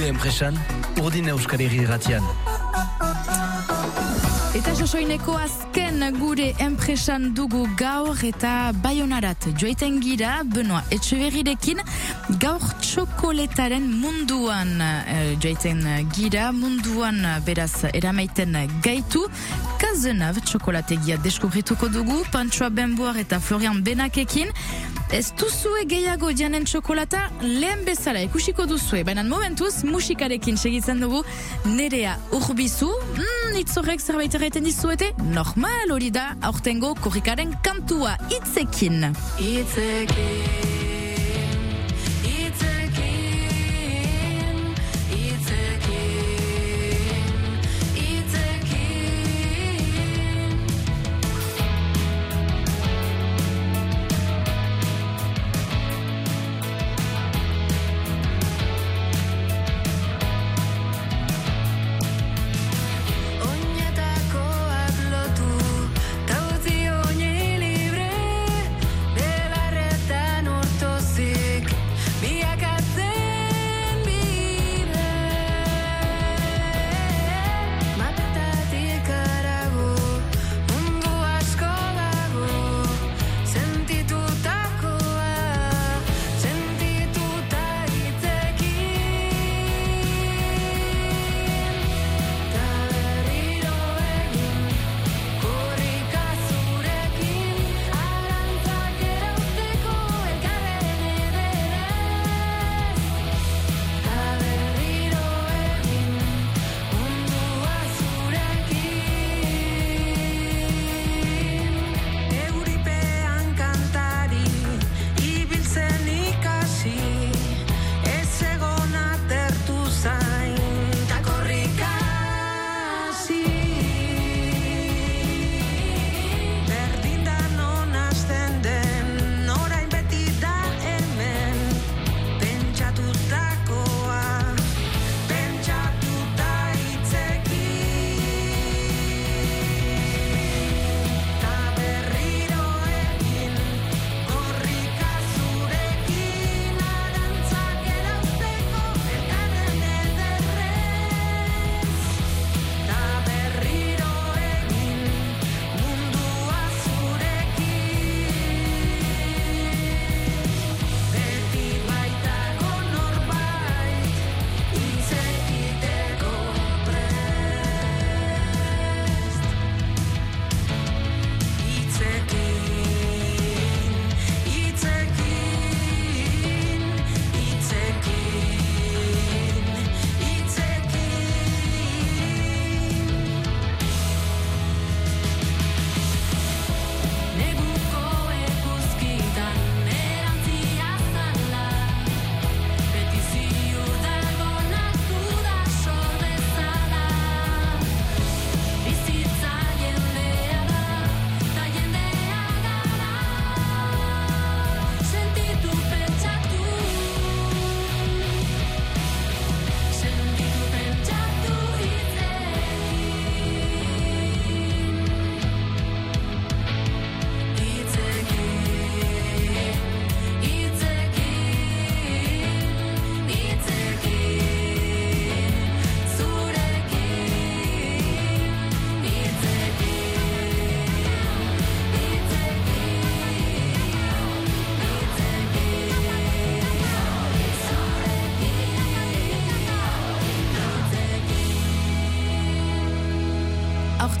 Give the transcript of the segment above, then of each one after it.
Gure enpresan, urdin euskal irratian. Eta sosoineko azken gure enpresan dugu gaur eta baionarat joiten gira, Benoa Etxeberrirekin, gaur txokoletaren munduan uh, joiten gira, munduan beraz eramaiten gaitu, kazenav txokolategia deskubrituko dugu, Panchoa Benboar eta Florian Benakekin, Ez duzue gehiago dianen txokolata lehen bezala ikusiko duzue. Baina momentuz musikarekin segitzen dugu nerea urbizu. Mm, itzorek zerbait erraiten dizuete? Normal hori da aurtengo korrikaren kantua itzekin. Itzekin.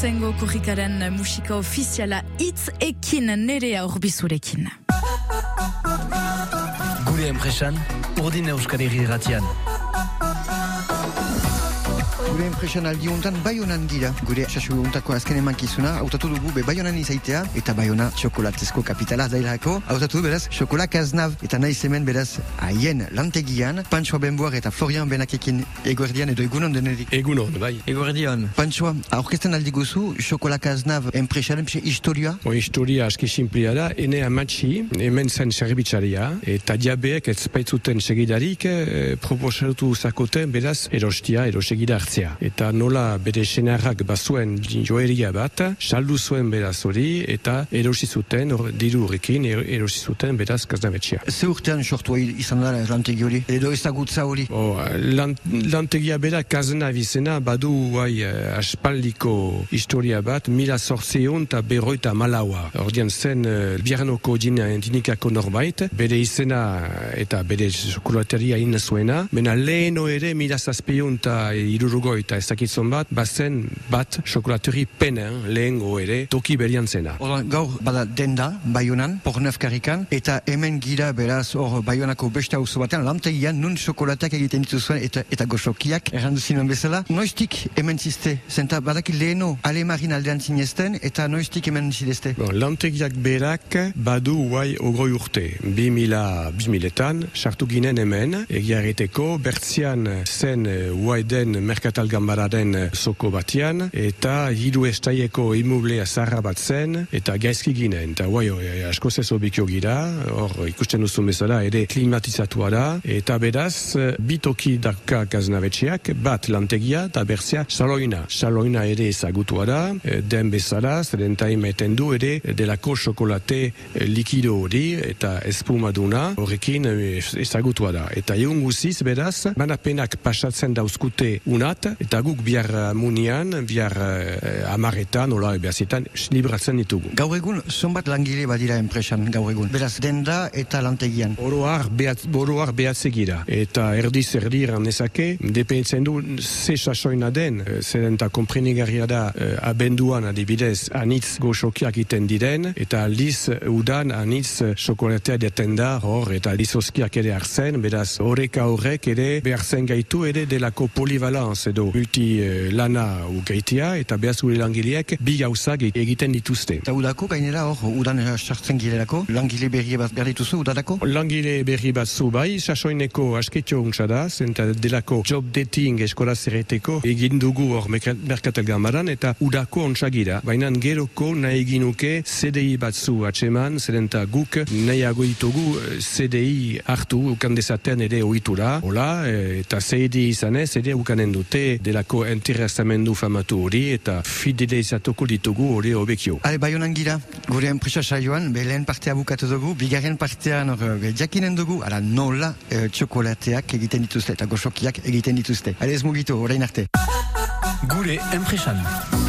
Aurtengo kurrikaren musika ofiziala hitz ekin nerea urbizurekin. Gure enpresan, urdin euskal irratian. Gure enpresan aldi honetan baionan gira. Gure sasu hontako azken emankizuna, hautatu dugu be baionan izaitea, eta baiona txokolatezko kapitala dailako. Hautatu du beraz, txokolak aznav, eta nahi hemen beraz, haien lantegian, Panchoa Benboar eta Florian Benakekin eguerdian edo egunon denerik. Egunon, bai. Eguerdian. Panchoa, aurkezten aldi guzu, txokolak aznav enpresaren, pxe historia? O, historia aski simplia da, ene amatxi, hemen zen zerbitzaria, eta diabeek ez baitzuten segidarik, eh, proposatu zakoten, beraz, erostia, erosegida hartzea hartzea. Eta nola bere senarrak bazuen joeria bat, saldu zuen beraz hori, eta erosi zuten, or, diru horrekin, er, erosi zuten beraz kaznabetxea. Ze urtean sortu izan da lantegi hori? Edo ezagutza hori? O, lan, lantegia bera kazna bizena badu guai eh, aspaldiko historia bat, mila sortzeon eta berroita malaua. Ordian zen uh, biarnoko dinikako norbait, bere izena eta bere sokulateria ina zuena, mena leheno ere mila zazpion eta irurugo eta ezakitzon bat, bazen bat sokulateri penen lehengo ere toki berian zena. Oda, gaur bada denda, baiunan, pornef karikan, eta hemen gira beraz hor baiunako beste hauzo batean, lantegian nun sokolateak egiten dituzuen eta, eta goxokiak, errandu zinuen bezala. Noiztik hemen ziste, zenta badaki leheno alemarin aldean zinezten, eta noiztik hemen zidezte? Bon, lantegiak berak badu guai ogroi urte. Bi mila, bi miletan, sartu ginen hemen, egiareteko, bertzian zen guai den merkatal gambararen soko batian, eta hidu estaieko imublea zarra bat zen, eta gaizki ginen. Eta guai, asko zezo bikio gira, hor ikusten duzu bezala, ere klimatizatua da, eta beraz, bitoki daka kaznabetxeak, bat lantegia, eta bertzia saloina. Saloina ere ezagutua da, den bezala, zeren taimeten du ere, delako xokolate likido hori, eta espumaduna, horrekin ezagutua da. Eta egun guziz, beraz, manapenak pasatzen dauzkute unat, eta guk bihar munian, bihar eh, amaretan, ola, behazetan, libratzen ditugu. Gaur egun, zonbat langile badira enpresan gaur egun? Beraz, denda eta lantegian. Oroar, behat, oroar behatzegira. Eta erdiz erdiran nezake, dependitzen du ze sasoina den, zeren eta komprenigarria da eh, abenduan adibidez anitz goxokiak iten diren, eta aldiz udan anitz xokolatea deten da hor, eta aldiz oskiak ere hartzen, beraz horreka horrek ere behartzen gaitu ere delako polivalans edo multi eh, lana ugaitia, eta behaz gure langileak bi gauzak egiten dituzte. Eta udako, gainera hor, udan sartzen girelako, langile berri bat behar dituzu, udadako? Langile berri bat zu bai, sasoineko asketxo untsa da, zenta delako job dating eskola zerreteko egin dugu hor merkatel gamaran, eta udako ontsagira. Baina geroko nahi eginuke CDI batzu atseman, zerenta guk nahiago ditugu CDI hartu ukan dezaten ere oitura, hola, eta CDI izanez, ere ukanen dute delako interesamendu famatu hori, eta fidelizatuko ditugu hori obekio. Ale, bai honan gira, gure enpresa saioan, belen partea bukatu dugu, bigarren partean hor, jakinen dugu, ala nola e, txokolateak egiten dituzte, eta goxokiak egiten dituzte. Ale, ez mugitu, orain arte. Gure enpresan.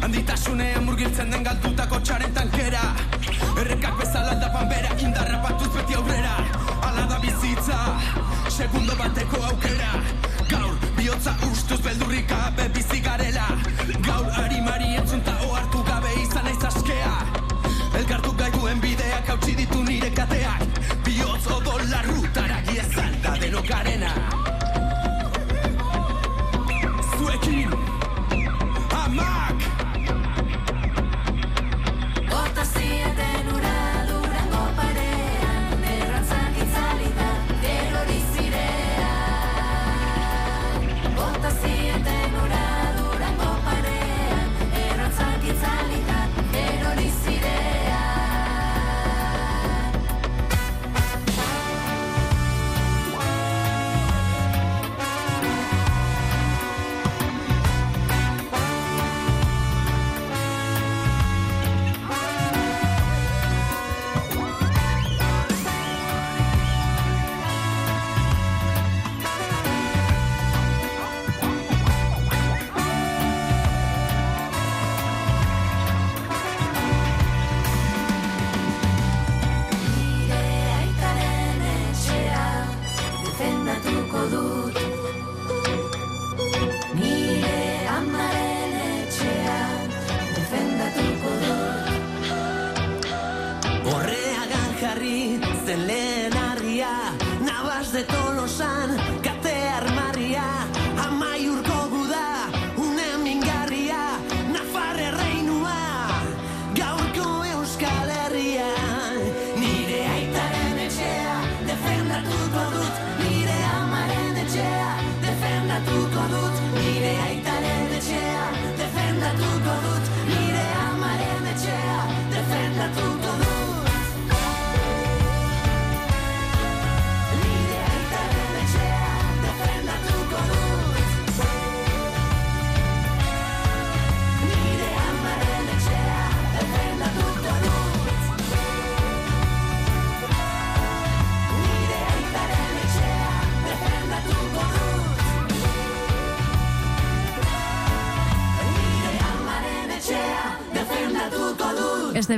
Handitasunean murgiltzen den galtutako txaren tankera Errekak bezala aldapan bera indarra batuz beti aurrera. Ala da bizitza, segundo bateko aukera. Gaur, bihotza ustuz gabe bizi garela. Gaur harimari entzunta ohartu gabe izan aiz askea. Elkartu gaituen bideak hautsi ditu nire kateak. Biotz odola rutara giezan da denok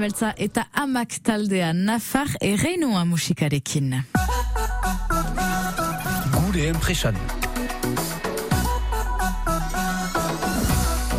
beltza eta amak taldea Nafar erreinua musikarekin. Gure enpresan.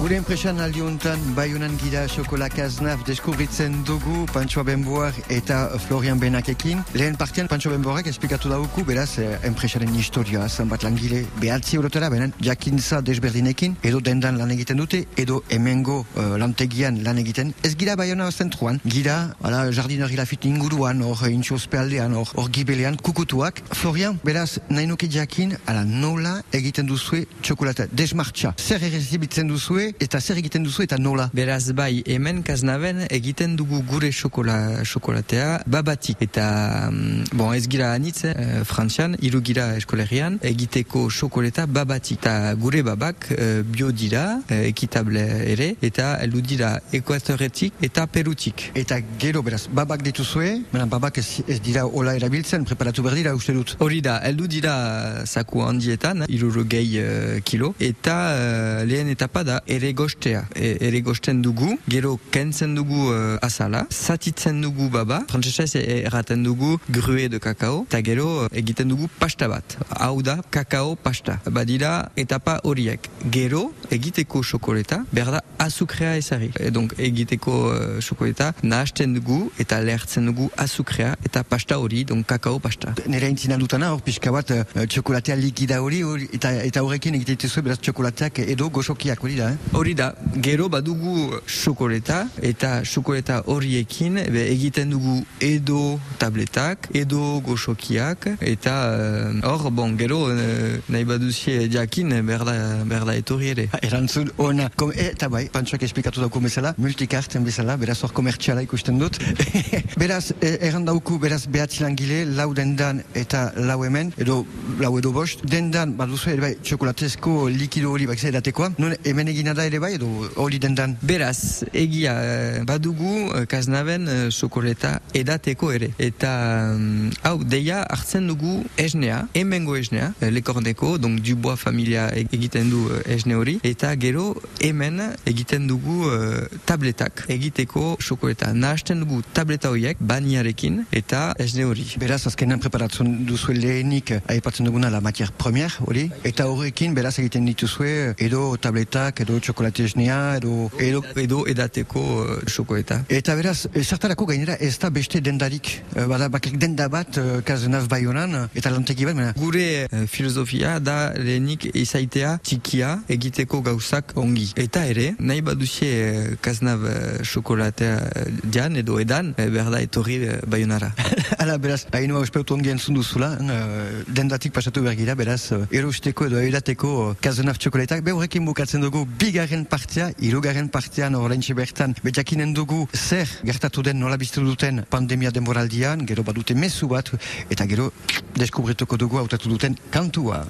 Gure enpresan aldi honetan, baiunan gira xokolak aznaf deskubritzen dugu Panchoa Benboar eta Florian Benakekin. Lehen partian Panchoa Benboarek esplikatu dauku, beraz, eh, enpresaren historia, zanbat langile behatzi eurotera, benen jakintza desberdinekin, edo dendan lan egiten dute, edo hemengo eh, lantegian lan egiten. Ez gira baiona zentruan, gira, ala, jardinari lafit inguruan, hor intxospealdean, hor, hor gibelean, kukutuak. Florian, beraz, nahi nuke jakin, ala, nola egiten duzue txokolata, desmartxa. Zer errezibitzen duzue, eta zer egiten duzu eta nola? Beraz bai, hemen kaznaben egiten dugu gure xokola, xokolatea babatik. Eta, mm, bon, ez gira anitz, eh, frantzian, iru gira eskolerian, egiteko xokoleta babatik. Eta gure babak eh, bio dira, eh, ekitable ere, eta heldu dira ekuatoretik eta perutik. Eta gero, beraz, babak dituzue, baina babak ez, ez dira hola erabiltzen, preparatu behar dira, uste dut. Hori da, heldu dira zaku handietan, irurogei uh, kilo, eta uh, lehen etapa da ere gostea. E, ere gosten dugu, gero kentzen dugu uh, azala, zatitzen dugu baba, frantzesez erraten dugu grue de kakao, eta gero uh, egiten dugu pasta bat. Hau da, kakao pasta. Badira etapa horiek. Gero, egiteko xokoleta, berda azukrea ezari. E, donc, egiteko uh, xokoleta nahasten dugu eta lehertzen dugu azukrea eta pasta hori, donc kakao pasta. Nire intzina dutana, hor pixka bat, eh, txokolatea likida hori, eta, eta horrekin egiten dituzue, beraz, txokolateak edo goxokiak hori da, eh? Hori da, gero badugu xokoleta eta xokoleta horiekin be, egiten dugu edo tabletak, edo goxokiak eta eh, hor, bon, gero eh, nahi baduzie jakin berda, berda etorri ere. Erantzun ona, kom, eta bai, pantsoak esplikatu dauku bezala, multikarten bezala, beraz hor komertxiala ikusten dut. beraz, e, erran dauku, beraz, behatzi langile, lau dendan eta lau hemen, edo lau edo bost, dendan, baduzu ere bai, txokolatezko likido hori bak edatekoa, nun hemen egina bada ere bai, edo hori dendan. Beraz, egia, eh, badugu eh, kaznaben eh, sokoleta edateko ere. Eta, mm, hau, deia hartzen dugu esnea, hemengo esnea, eh, lekordeko, donc Dubois familia e- egiten du eh, esne hori, eta gero hemen egiten dugu eh, tabletak egiteko sokoleta. Nahasten dugu tableta horiek, baniarekin, eta esne hori. Beraz, azkenan preparatzen duzue lehenik eh, aipatzen duguna la matière première, hori? Eta horrekin, beraz, egiten dituzue edo tabletak, edo txokolate esnea, edo... edo Edo edateko eh, sokoleta. Eta beraz, eh, zertarako gainera ez da beste dendarik, eh, bada bakrik denda bat, uh, kazenaz baionan, eta lantegi bat, mena, Gure eh, filosofia da lehenik izaitea txikia egiteko gauzak ongi. Eta ere, nahi baduzie eh, kaznab eh, xokolatea eh, jan edo edan, eh, berda etorri eh, baionara. Ala, beraz, hainua espeutu ongi entzun duzula, uh, dendatik pasatu bergira, beraz, uh, erosteko edo edateko uh, kazenaf txokolatak, be horrekin bukatzen dugu bigarren partea, irugarren partean horreintxe bertan, betjakinen dugu zer gertatu den nola biztu duten pandemia denboraldian, gero badute mezu bat, eta gero deskubrituko dugu hautatu duten kantua.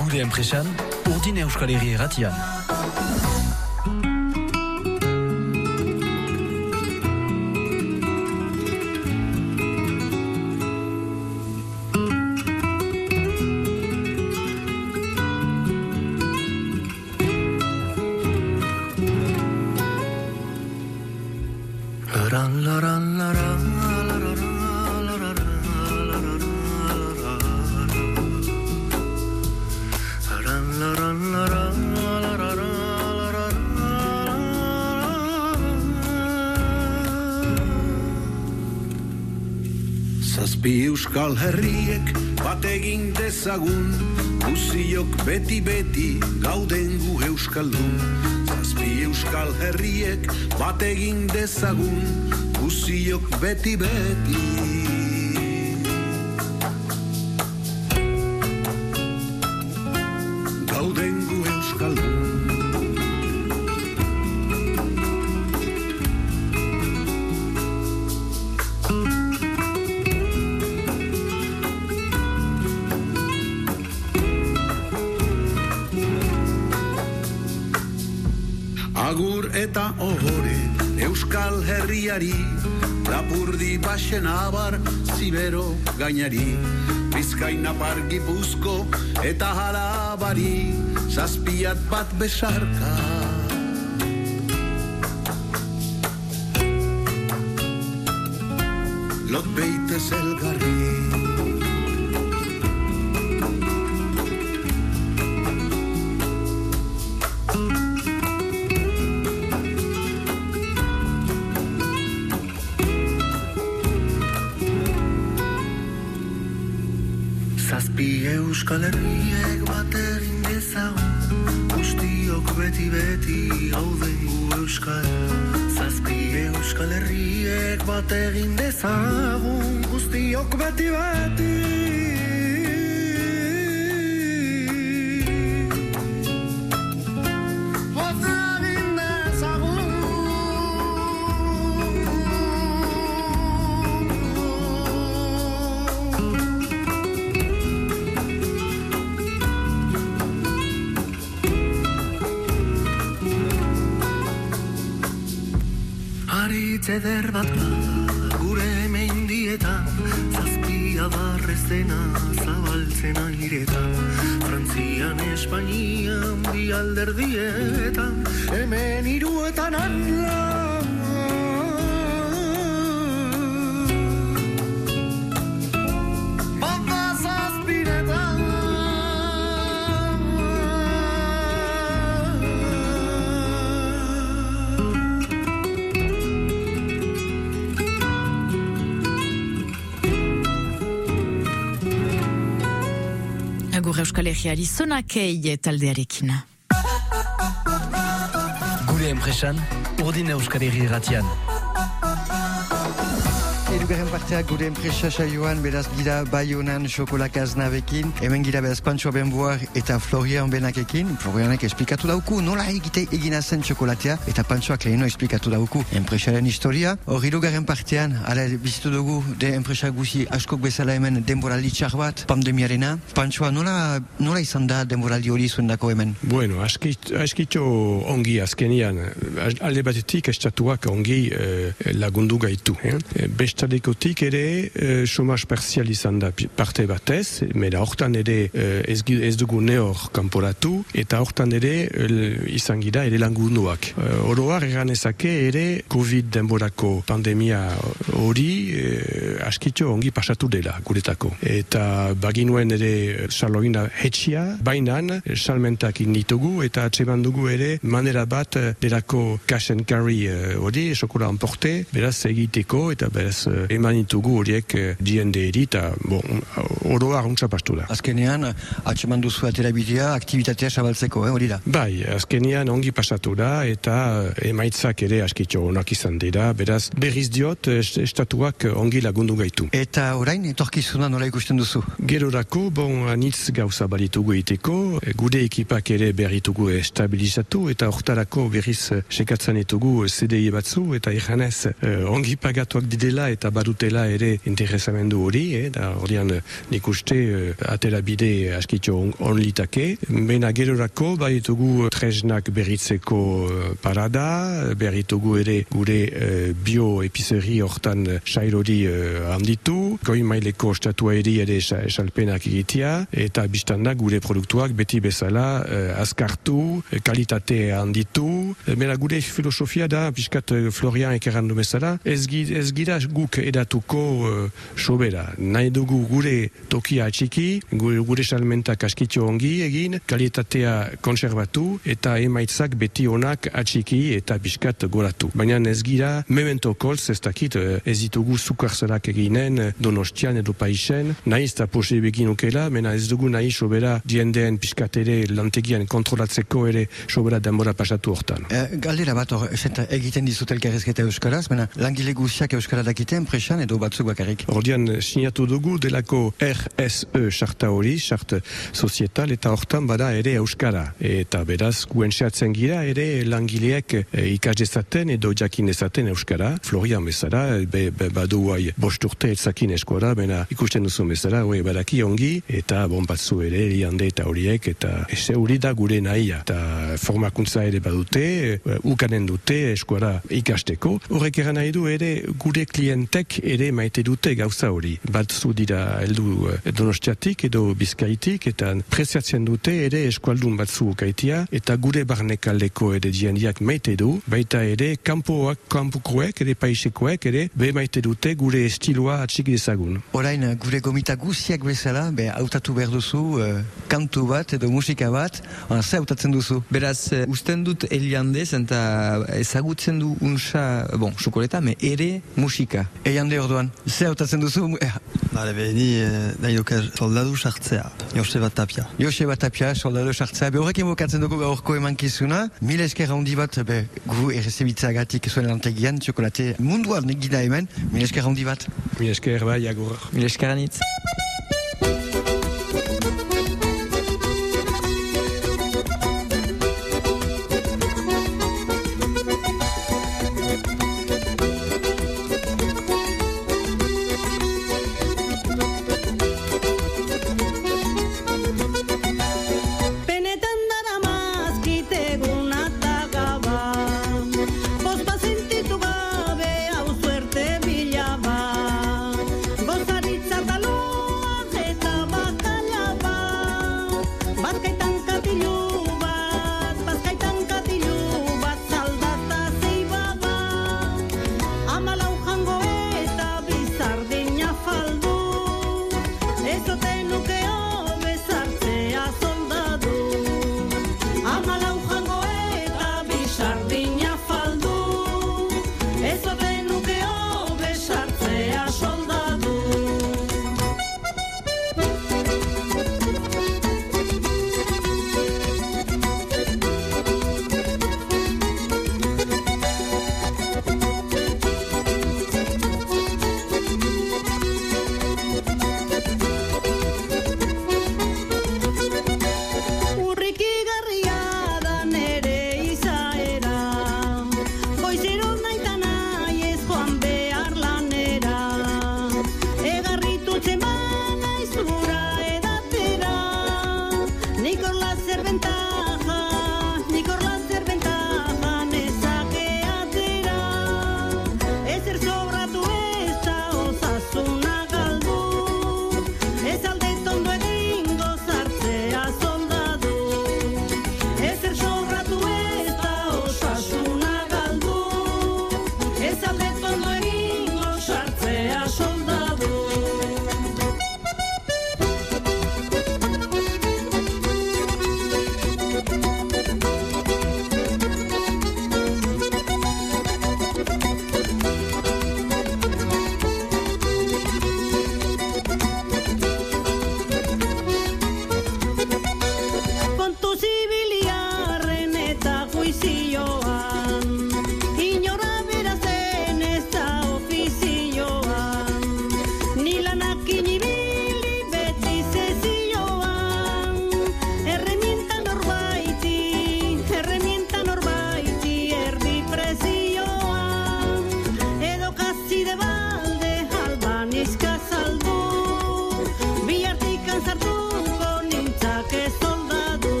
Gure enpresan, urdin euskal herri erratian. Euskal herriek bat egin dezagun Guziok beti beti gauden gu euskaldun. Zazpi euskal herriek bat egin dezagun Guziok beti Euskal Herriari Lapurdi baxen abar Zibero gainari. Bizkaina pargipuzko eta harabari Zazpiat bat besarka. Lot beitez elgarri Zazpi euskal herriek bat egin dezagun Guztiok beti beti gauden gu euskal. Zazpi euskal herriek bat egin Guztiok beti beti eder bat gure mendietan Zazpia barrezena zabaltzen airetan. Frantzian, Espainian, bi alderdietan Hemen iruetan anla Herriari zonakei taldearekin. Gure enpresan, urdin euskal herri Irugarren parteak gure enpresa saioan beraz gira Baionan xokolakaz nabekin, hemen gira beraz Pancho Benboar eta Florian Benakekin. Florianek esplikatu dauku nola egite egina zen txokolatea eta Panchoak leheno esplikatu dauku enpresaren historia. Hor irugarren partean, ala bizitu dugu de enpresa guzi askok bezala hemen denboraldi txar bat, pandemiarena. Panchoa nola, nola izan da denboraldi hori zuen dako hemen? Bueno, askit- askitxo ongi azkenian, alde batetik estatuak ongi eh, lagundu gaitu. Eh? Bestadekotik ere eh, chômage parzial izan da parte batez, mera hortan ere eh, ez, ez dugu neor kanporatu, eta hortan ere izan gira ere langunduak. Eh, Oroar egan ezake ere COVID denborako pandemia hori eh, askitxo ongi pasatu dela guretako. Eta baginuen ere salogina hetxia, bainan salmentak inditugu eta atseman dugu ere manera bat delako cash and carry hori, esokola emporte, beraz egiteko eta beraz eman ditugu horiek eh, diende eri eta bon, oroa runtza pastu da. Azkenean, atseman duzu atera bidea, aktivitatea zabaltzeko, eh, hori da. Bai, azkenean ongi pasatu da eta eh, emaitzak ere askitxo onak izan dira, beraz berriz diot eh, est- estatuak ongi lagundu gaitu. Eta orain, etorkizuna nola ikusten duzu? Gerorako, bon, anitz gauza balitugu iteko, e, gude ekipak ere berritugu estabilizatu, eta hortarako berriz eh, sekatzen ditugu CDI batzu, eta iranez eh, ongi pagatuak didela eta badutela ere interesamendu hori, eh, da horian eh, nik uste eh, atera bide askitxo on, on litake. Bena gerorako, baditugu tresnak berritzeko eh, parada, berritugu ere gure eh, bio-epizeri hortan eh, sailori eh, handitu, goi maileko estatua eri ere esa- esalpenak egitea, eta biztanda gure produktuak beti bezala eh, azkartu, kalitate handitu, mera gure filosofia da, piskat eh, Florian ekerrandu bezala, ez, ez gira guk edatuko eh, sobera. Nahi dugu gure tokia atxiki, gure, gure salmentak askitxo ongi egin, kalitatea konservatu, eta emaitzak beti onak atxiki eta piskat goratu. Baina ez gira, memento kolz ez dakit, eh, ez ditugu sukarzelak eginen, donostian edo paisen, nahi ez da pose begin mena ez dugu nahi sobera diendeen piskat ere lantegian kontrolatzeko ere sobera denbora pasatu hortan. E, galdera bat hor, egiten dizut elkarrezketa euskaraz, baina langile guziak euskara dakite enpresan edo batzuk bakarrik. Ordian eh, sinatu dugu delako RSE charta hori, chart sozietal, eta hortan bada ere euskara. Eta beraz, guen xatzen gira ere langileek e, ikas dezaten edo jakin dezaten euskara. Florian bezala, be, be, badu guai bost etzakin eskora, bena ikusten duzu bezala, hoi badaki ongi, eta bon batzu ere, liande eta horiek, eta ese hori da gure nahia. Eta formakuntza ere badute, e, ukanen dute eskora ikasteko. Horrek eran nahi du ere gure klientek ere maite dute gauza hori. Batzu dira heldu eh, donostiatik edo bizkaitik eta preziatzen dute ere eskualdun batzu kaitia eta gure barnekaldeko ere diendiak maite du, baita ere kanpoak, kanpukoek ere paisekoek ere be maite dute gure estiloa atxik dezagun. Orain, gure gomita guziak bezala, be, hautatu behar duzu, eh, kantu bat edo musika bat, ona, ze hautatzen duzu? Beraz, eh, usten dut eliandez eta ezagutzen du unsa, bon, xokoleta, me ere musika. Eiande orduan, ze hautatzen duzu? Eh, Bale, be, ni eh, nahi duke soldadu sartzea, Joseba Tapia. Joseba Tapia, soldado sartzea, be horrekin bokatzen dugu gaurko emankizuna. Mil esker handi bat, be, gu errezibitzagatik zuen lantegian, txokolate munduan gida hemen. Mil esker handi bat. Mi esker bai, agur. Mil eskaranitz. Benetan eso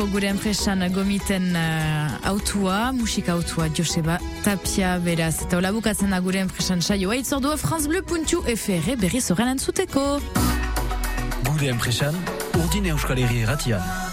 Bilboko gure enpresan gomiten uh, autua, musika autua Joseba Tapia beraz. Eta hola bukatzen da gure enpresan saioa itzordua France Bleu puntu FR berri zorren antzuteko. Gure enpresan, urdine euskal herri euskal herri erratian.